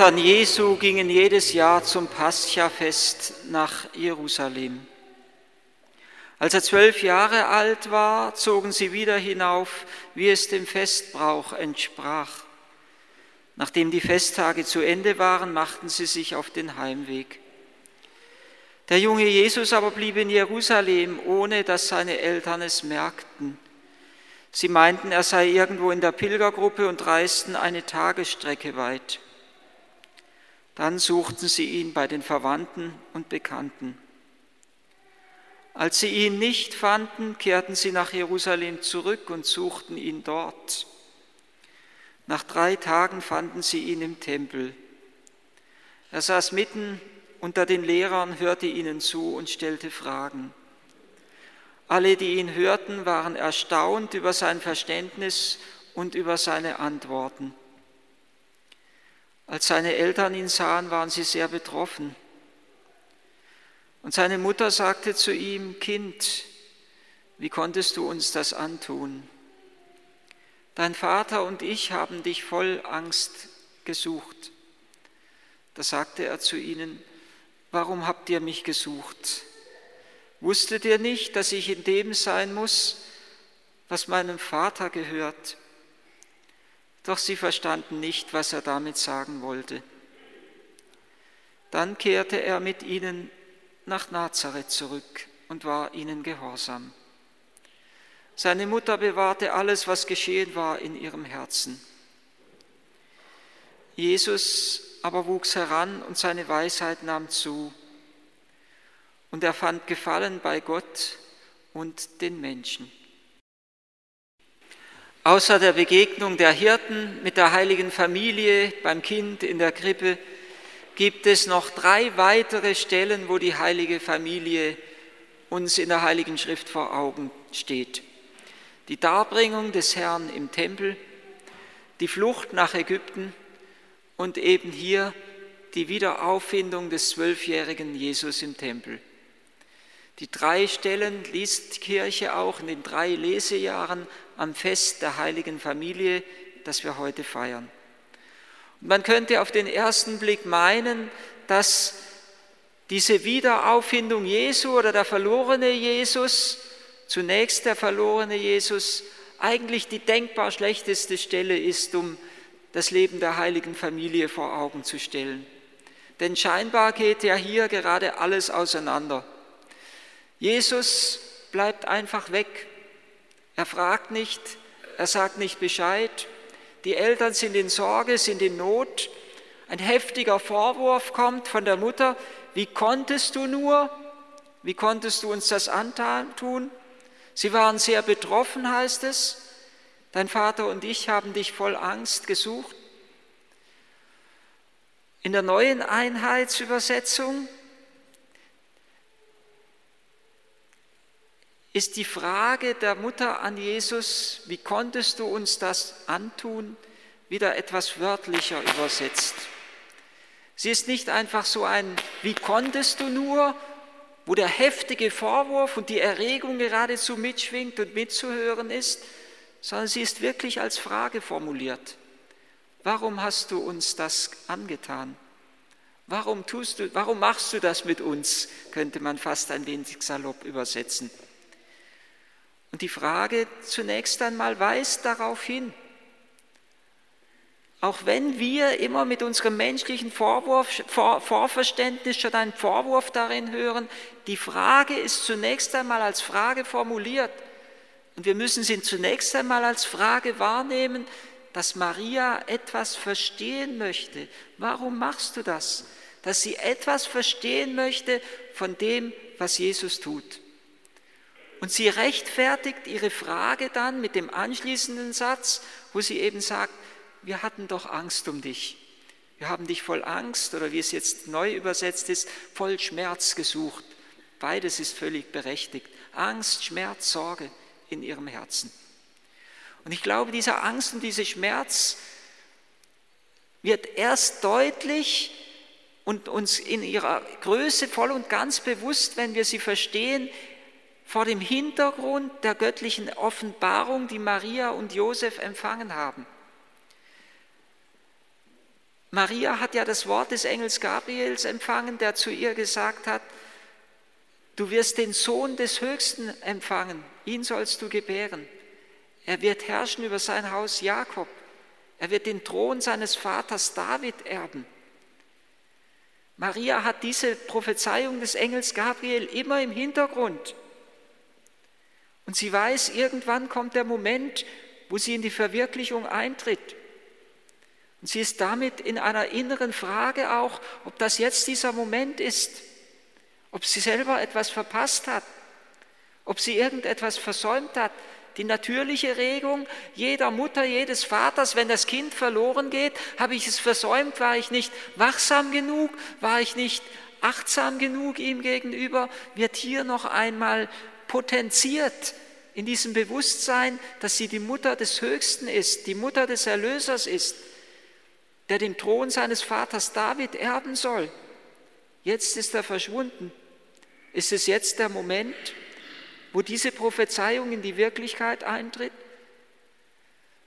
Eltern Jesu gingen jedes Jahr zum Paschafest nach Jerusalem. Als er zwölf Jahre alt war, zogen sie wieder hinauf, wie es dem Festbrauch entsprach. Nachdem die Festtage zu Ende waren, machten sie sich auf den Heimweg. Der junge Jesus aber blieb in Jerusalem, ohne dass seine Eltern es merkten. Sie meinten, er sei irgendwo in der Pilgergruppe und reisten eine Tagesstrecke weit. Dann suchten sie ihn bei den Verwandten und Bekannten. Als sie ihn nicht fanden, kehrten sie nach Jerusalem zurück und suchten ihn dort. Nach drei Tagen fanden sie ihn im Tempel. Er saß mitten unter den Lehrern, hörte ihnen zu und stellte Fragen. Alle, die ihn hörten, waren erstaunt über sein Verständnis und über seine Antworten. Als seine Eltern ihn sahen, waren sie sehr betroffen. Und seine Mutter sagte zu ihm, Kind, wie konntest du uns das antun? Dein Vater und ich haben dich voll Angst gesucht. Da sagte er zu ihnen, warum habt ihr mich gesucht? Wusstet ihr nicht, dass ich in dem sein muss, was meinem Vater gehört? Doch sie verstanden nicht, was er damit sagen wollte. Dann kehrte er mit ihnen nach Nazareth zurück und war ihnen gehorsam. Seine Mutter bewahrte alles, was geschehen war, in ihrem Herzen. Jesus aber wuchs heran und seine Weisheit nahm zu. Und er fand Gefallen bei Gott und den Menschen. Außer der Begegnung der Hirten mit der heiligen Familie beim Kind in der Krippe gibt es noch drei weitere Stellen, wo die heilige Familie uns in der Heiligen Schrift vor Augen steht. Die Darbringung des Herrn im Tempel, die Flucht nach Ägypten und eben hier die Wiederauffindung des zwölfjährigen Jesus im Tempel. Die drei Stellen liest die Kirche auch in den drei Lesejahren am Fest der heiligen Familie, das wir heute feiern. Und man könnte auf den ersten Blick meinen, dass diese Wiederauffindung Jesu oder der verlorene Jesus, zunächst der verlorene Jesus, eigentlich die denkbar schlechteste Stelle ist, um das Leben der heiligen Familie vor Augen zu stellen. Denn scheinbar geht ja hier gerade alles auseinander. Jesus bleibt einfach weg. Er fragt nicht, er sagt nicht Bescheid. Die Eltern sind in Sorge, sind in Not. Ein heftiger Vorwurf kommt von der Mutter. Wie konntest du nur? Wie konntest du uns das antun? Sie waren sehr betroffen, heißt es. Dein Vater und ich haben dich voll Angst gesucht. In der neuen Einheitsübersetzung ist die Frage der Mutter an Jesus, wie konntest du uns das antun, wieder etwas wörtlicher übersetzt. Sie ist nicht einfach so ein, wie konntest du nur, wo der heftige Vorwurf und die Erregung geradezu mitschwingt und mitzuhören ist, sondern sie ist wirklich als Frage formuliert. Warum hast du uns das angetan? Warum, tust du, warum machst du das mit uns? Könnte man fast ein wenig salopp übersetzen. Und die Frage zunächst einmal weist darauf hin, auch wenn wir immer mit unserem menschlichen Vorwurf, Vor, Vorverständnis schon einen Vorwurf darin hören, die Frage ist zunächst einmal als Frage formuliert. Und wir müssen sie zunächst einmal als Frage wahrnehmen, dass Maria etwas verstehen möchte. Warum machst du das? Dass sie etwas verstehen möchte von dem, was Jesus tut. Und sie rechtfertigt ihre Frage dann mit dem anschließenden Satz, wo sie eben sagt, wir hatten doch Angst um dich. Wir haben dich voll Angst oder wie es jetzt neu übersetzt ist, voll Schmerz gesucht. Beides ist völlig berechtigt. Angst, Schmerz, Sorge in ihrem Herzen. Und ich glaube, diese Angst und dieser Schmerz wird erst deutlich und uns in ihrer Größe voll und ganz bewusst, wenn wir sie verstehen, vor dem Hintergrund der göttlichen Offenbarung, die Maria und Josef empfangen haben. Maria hat ja das Wort des Engels Gabriels empfangen, der zu ihr gesagt hat, du wirst den Sohn des Höchsten empfangen, ihn sollst du gebären. Er wird herrschen über sein Haus Jakob. Er wird den Thron seines Vaters David erben. Maria hat diese Prophezeiung des Engels Gabriel immer im Hintergrund. Und sie weiß, irgendwann kommt der Moment, wo sie in die Verwirklichung eintritt. Und sie ist damit in einer inneren Frage auch, ob das jetzt dieser Moment ist, ob sie selber etwas verpasst hat, ob sie irgendetwas versäumt hat. Die natürliche Regung jeder Mutter, jedes Vaters, wenn das Kind verloren geht, habe ich es versäumt, war ich nicht wachsam genug, war ich nicht achtsam genug ihm gegenüber, wird hier noch einmal potenziert in diesem Bewusstsein, dass sie die Mutter des Höchsten ist, die Mutter des Erlösers ist der den Thron seines Vaters David erben soll. Jetzt ist er verschwunden. Ist es jetzt der Moment, wo diese Prophezeiung in die Wirklichkeit eintritt?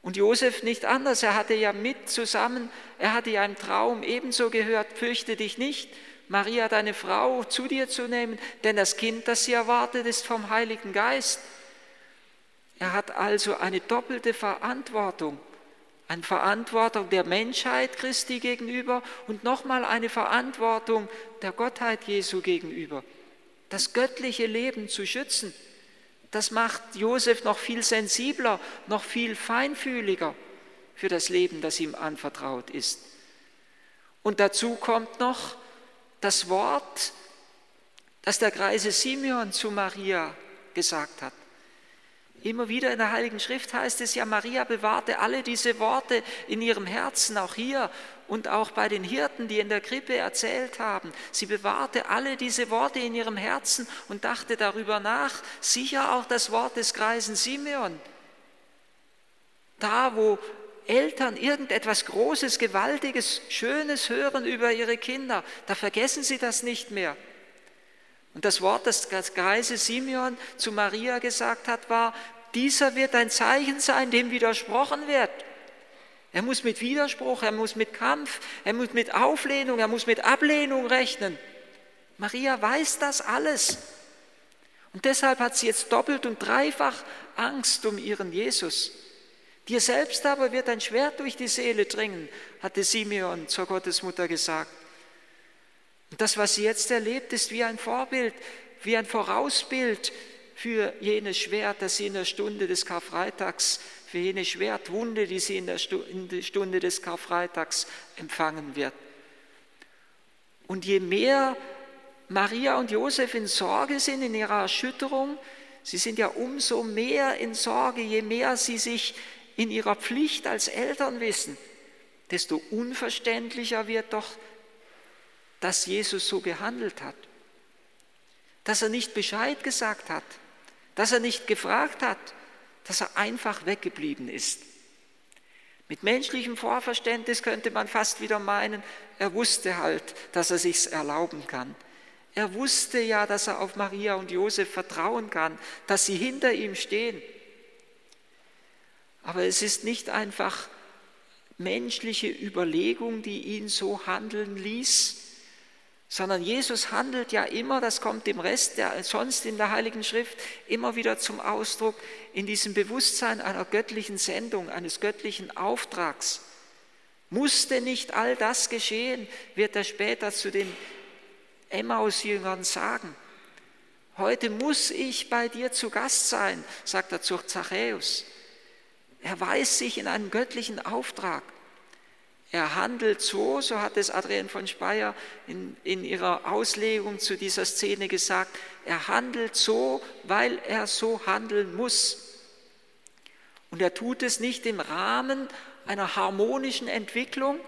Und Josef nicht anders, er hatte ja mit zusammen, er hatte ja im Traum ebenso gehört, fürchte dich nicht, Maria, deine Frau, zu dir zu nehmen, denn das Kind, das sie erwartet, ist vom Heiligen Geist. Er hat also eine doppelte Verantwortung eine Verantwortung der Menschheit Christi gegenüber und nochmal eine Verantwortung der Gottheit Jesu gegenüber. Das göttliche Leben zu schützen, das macht Josef noch viel sensibler, noch viel feinfühliger für das Leben, das ihm anvertraut ist. Und dazu kommt noch das Wort, das der Greise Simeon zu Maria gesagt hat. Immer wieder in der Heiligen Schrift heißt es ja, Maria bewahrte alle diese Worte in ihrem Herzen, auch hier und auch bei den Hirten, die in der Krippe erzählt haben. Sie bewahrte alle diese Worte in ihrem Herzen und dachte darüber nach, sicher auch das Wort des Greisen Simeon. Da, wo Eltern irgendetwas Großes, Gewaltiges, Schönes hören über ihre Kinder, da vergessen sie das nicht mehr. Und das Wort, das das Greise Simeon zu Maria gesagt hat, war, dieser wird ein Zeichen sein, dem widersprochen wird. Er muss mit Widerspruch, er muss mit Kampf, er muss mit Auflehnung, er muss mit Ablehnung rechnen. Maria weiß das alles. Und deshalb hat sie jetzt doppelt und dreifach Angst um ihren Jesus. Dir selbst aber wird ein Schwert durch die Seele dringen, hatte Simeon zur Gottesmutter gesagt. Und das, was sie jetzt erlebt, ist wie ein Vorbild, wie ein Vorausbild für jenes Schwert, das sie in der Stunde des Karfreitags, für jene Schwertwunde, die sie in der Stunde des Karfreitags empfangen wird. Und je mehr Maria und Josef in Sorge sind, in ihrer Erschütterung, sie sind ja umso mehr in Sorge, je mehr sie sich in ihrer Pflicht als Eltern wissen, desto unverständlicher wird doch dass Jesus so gehandelt hat, dass er nicht Bescheid gesagt hat, dass er nicht gefragt hat, dass er einfach weggeblieben ist. Mit menschlichem Vorverständnis könnte man fast wieder meinen, er wusste halt, dass er sich's erlauben kann. Er wusste ja, dass er auf Maria und Josef vertrauen kann, dass sie hinter ihm stehen. Aber es ist nicht einfach menschliche Überlegung, die ihn so handeln ließ, sondern Jesus handelt ja immer, das kommt dem Rest der sonst in der Heiligen Schrift immer wieder zum Ausdruck, in diesem Bewusstsein einer göttlichen Sendung, eines göttlichen Auftrags. Musste nicht all das geschehen, wird er später zu den Emmaus-Jüngern sagen. Heute muss ich bei dir zu Gast sein, sagt er zu Zachäus. Er weiß sich in einen göttlichen Auftrag. Er handelt so, so hat es Adrian von Speyer in, in ihrer Auslegung zu dieser Szene gesagt, er handelt so, weil er so handeln muss. Und er tut es nicht im Rahmen einer harmonischen Entwicklung,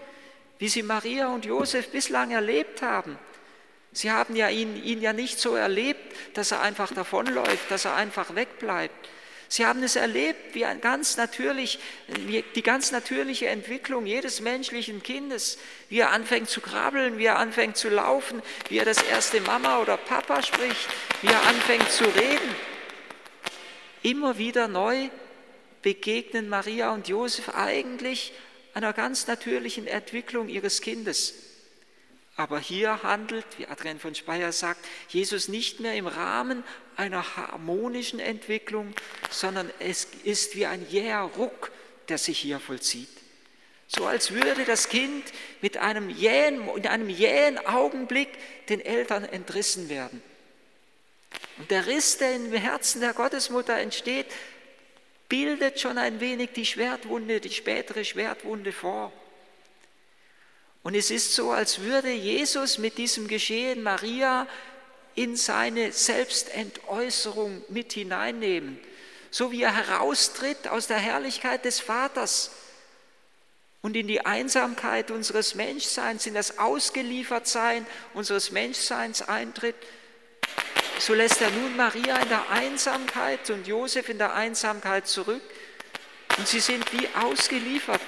wie sie Maria und Josef bislang erlebt haben. Sie haben ja ihn, ihn ja nicht so erlebt, dass er einfach davonläuft, dass er einfach wegbleibt, Sie haben es erlebt, wie, ein ganz natürlich, wie die ganz natürliche Entwicklung jedes menschlichen Kindes, wie er anfängt zu krabbeln, wie er anfängt zu laufen, wie er das erste Mama oder Papa spricht, wie er anfängt zu reden. Immer wieder neu begegnen Maria und Josef eigentlich einer ganz natürlichen Entwicklung ihres Kindes. Aber hier handelt, wie Adrian von Speyer sagt, Jesus nicht mehr im Rahmen einer harmonischen Entwicklung, sondern es ist wie ein jäher Ruck, der sich hier vollzieht. So als würde das Kind mit einem jähen, in einem jähen Augenblick den Eltern entrissen werden. Und der Riss, der im Herzen der Gottesmutter entsteht, bildet schon ein wenig die Schwertwunde, die spätere Schwertwunde vor. Und es ist so, als würde Jesus mit diesem Geschehen Maria in seine Selbstentäußerung mit hineinnehmen, so wie er heraustritt aus der Herrlichkeit des Vaters und in die Einsamkeit unseres Menschseins, in das Ausgeliefertsein unseres Menschseins eintritt, so lässt er nun Maria in der Einsamkeit und Josef in der Einsamkeit zurück. Und sie sind wie ausgeliefert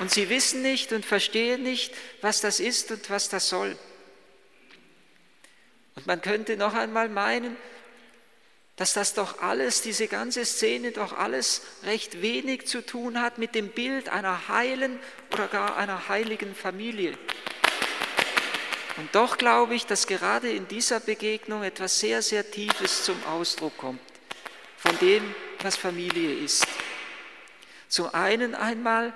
und sie wissen nicht und verstehen nicht, was das ist und was das soll. Und man könnte noch einmal meinen, dass das doch alles, diese ganze Szene doch alles recht wenig zu tun hat mit dem Bild einer heilen oder gar einer heiligen Familie. Und doch glaube ich, dass gerade in dieser Begegnung etwas sehr, sehr Tiefes zum Ausdruck kommt, von dem, was Familie ist. Zum einen einmal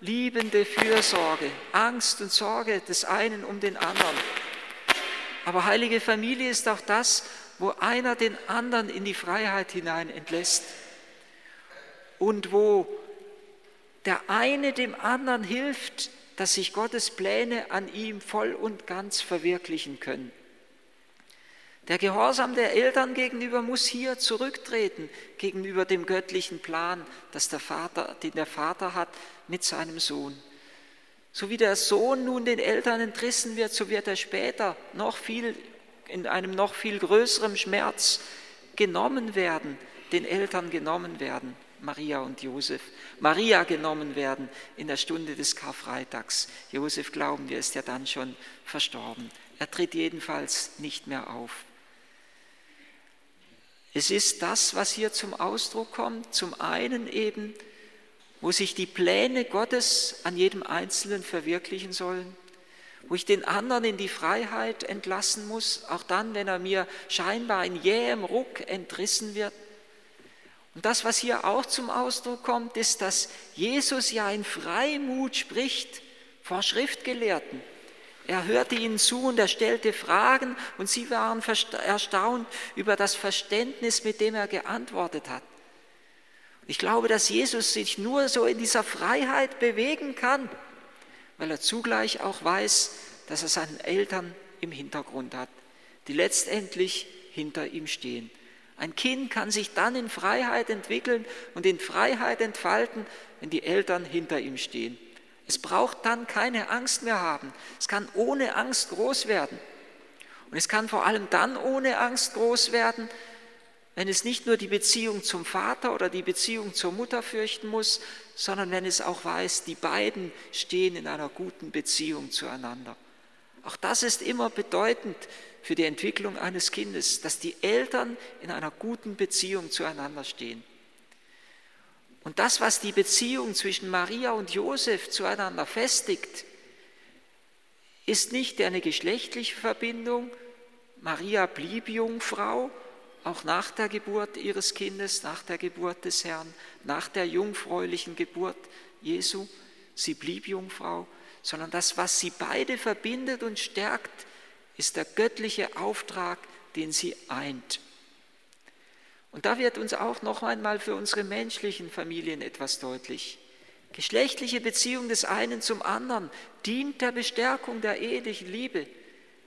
liebende Fürsorge, Angst und Sorge des einen um den anderen. Aber heilige Familie ist auch das, wo einer den anderen in die Freiheit hinein entlässt und wo der eine dem anderen hilft, dass sich Gottes Pläne an ihm voll und ganz verwirklichen können. Der Gehorsam der Eltern gegenüber muss hier zurücktreten gegenüber dem göttlichen Plan, das der Vater, den der Vater hat mit seinem Sohn. So wie der Sohn nun den Eltern entrissen wird, so wird er später noch viel in einem noch viel größeren Schmerz genommen werden, den Eltern genommen werden. Maria und Josef. Maria genommen werden in der Stunde des Karfreitags. Josef, glauben wir, ist ja dann schon verstorben. Er tritt jedenfalls nicht mehr auf. Es ist das, was hier zum Ausdruck kommt, zum einen eben, wo sich die Pläne Gottes an jedem Einzelnen verwirklichen sollen, wo ich den anderen in die Freiheit entlassen muss, auch dann, wenn er mir scheinbar in jähem Ruck entrissen wird und das, was hier auch zum Ausdruck kommt, ist, dass Jesus ja in Freimut spricht vor Schriftgelehrten. Er hörte ihnen zu und er stellte Fragen und sie waren erstaunt über das Verständnis, mit dem er geantwortet hat. Ich glaube, dass Jesus sich nur so in dieser Freiheit bewegen kann, weil er zugleich auch weiß, dass er seinen Eltern im Hintergrund hat, die letztendlich hinter ihm stehen. Ein Kind kann sich dann in Freiheit entwickeln und in Freiheit entfalten, wenn die Eltern hinter ihm stehen. Es braucht dann keine Angst mehr haben. Es kann ohne Angst groß werden. Und es kann vor allem dann ohne Angst groß werden, wenn es nicht nur die Beziehung zum Vater oder die Beziehung zur Mutter fürchten muss, sondern wenn es auch weiß, die beiden stehen in einer guten Beziehung zueinander. Auch das ist immer bedeutend für die Entwicklung eines Kindes, dass die Eltern in einer guten Beziehung zueinander stehen. Und das, was die Beziehung zwischen Maria und Josef zueinander festigt, ist nicht eine geschlechtliche Verbindung. Maria blieb Jungfrau, auch nach der Geburt ihres Kindes, nach der Geburt des Herrn, nach der jungfräulichen Geburt Jesu. Sie blieb Jungfrau, sondern das, was sie beide verbindet und stärkt, ist der göttliche Auftrag, den sie eint. Und da wird uns auch noch einmal für unsere menschlichen Familien etwas deutlich. Geschlechtliche Beziehung des einen zum anderen dient der Bestärkung der ehelichen Liebe,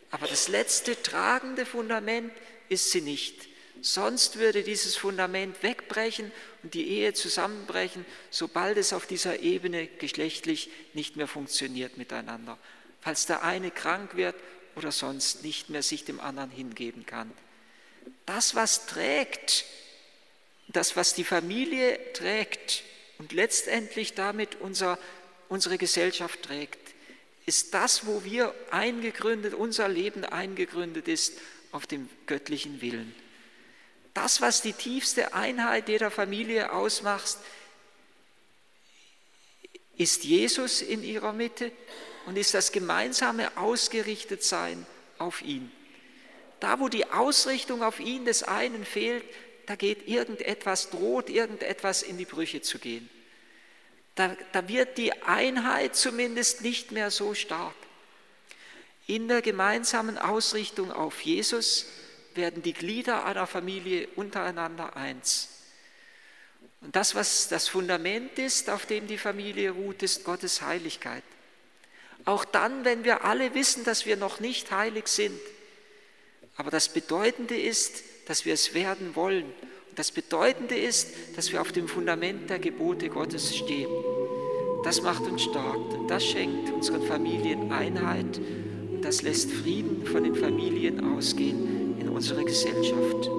aber das letzte tragende Fundament ist sie nicht. Sonst würde dieses Fundament wegbrechen und die Ehe zusammenbrechen, sobald es auf dieser Ebene geschlechtlich nicht mehr funktioniert miteinander. Falls der eine krank wird oder sonst nicht mehr sich dem anderen hingeben kann. Das, was trägt, das, was die Familie trägt und letztendlich damit unser, unsere Gesellschaft trägt, ist das, wo wir eingegründet, unser Leben eingegründet ist auf dem göttlichen Willen. Das, was die tiefste Einheit jeder Familie ausmacht, ist Jesus in ihrer Mitte und ist das gemeinsame Ausgerichtetsein auf ihn. Da, wo die Ausrichtung auf ihn des einen fehlt, da geht irgendetwas, droht irgendetwas in die Brüche zu gehen. Da, da wird die Einheit zumindest nicht mehr so stark. In der gemeinsamen Ausrichtung auf Jesus werden die Glieder einer Familie untereinander eins. Und das, was das Fundament ist, auf dem die Familie ruht, ist Gottes Heiligkeit. Auch dann, wenn wir alle wissen, dass wir noch nicht heilig sind. Aber das Bedeutende ist, dass wir es werden wollen. Und das Bedeutende ist, dass wir auf dem Fundament der Gebote Gottes stehen. Das macht uns stark und das schenkt unseren Familien Einheit und das lässt Frieden von den Familien ausgehen in unsere Gesellschaft.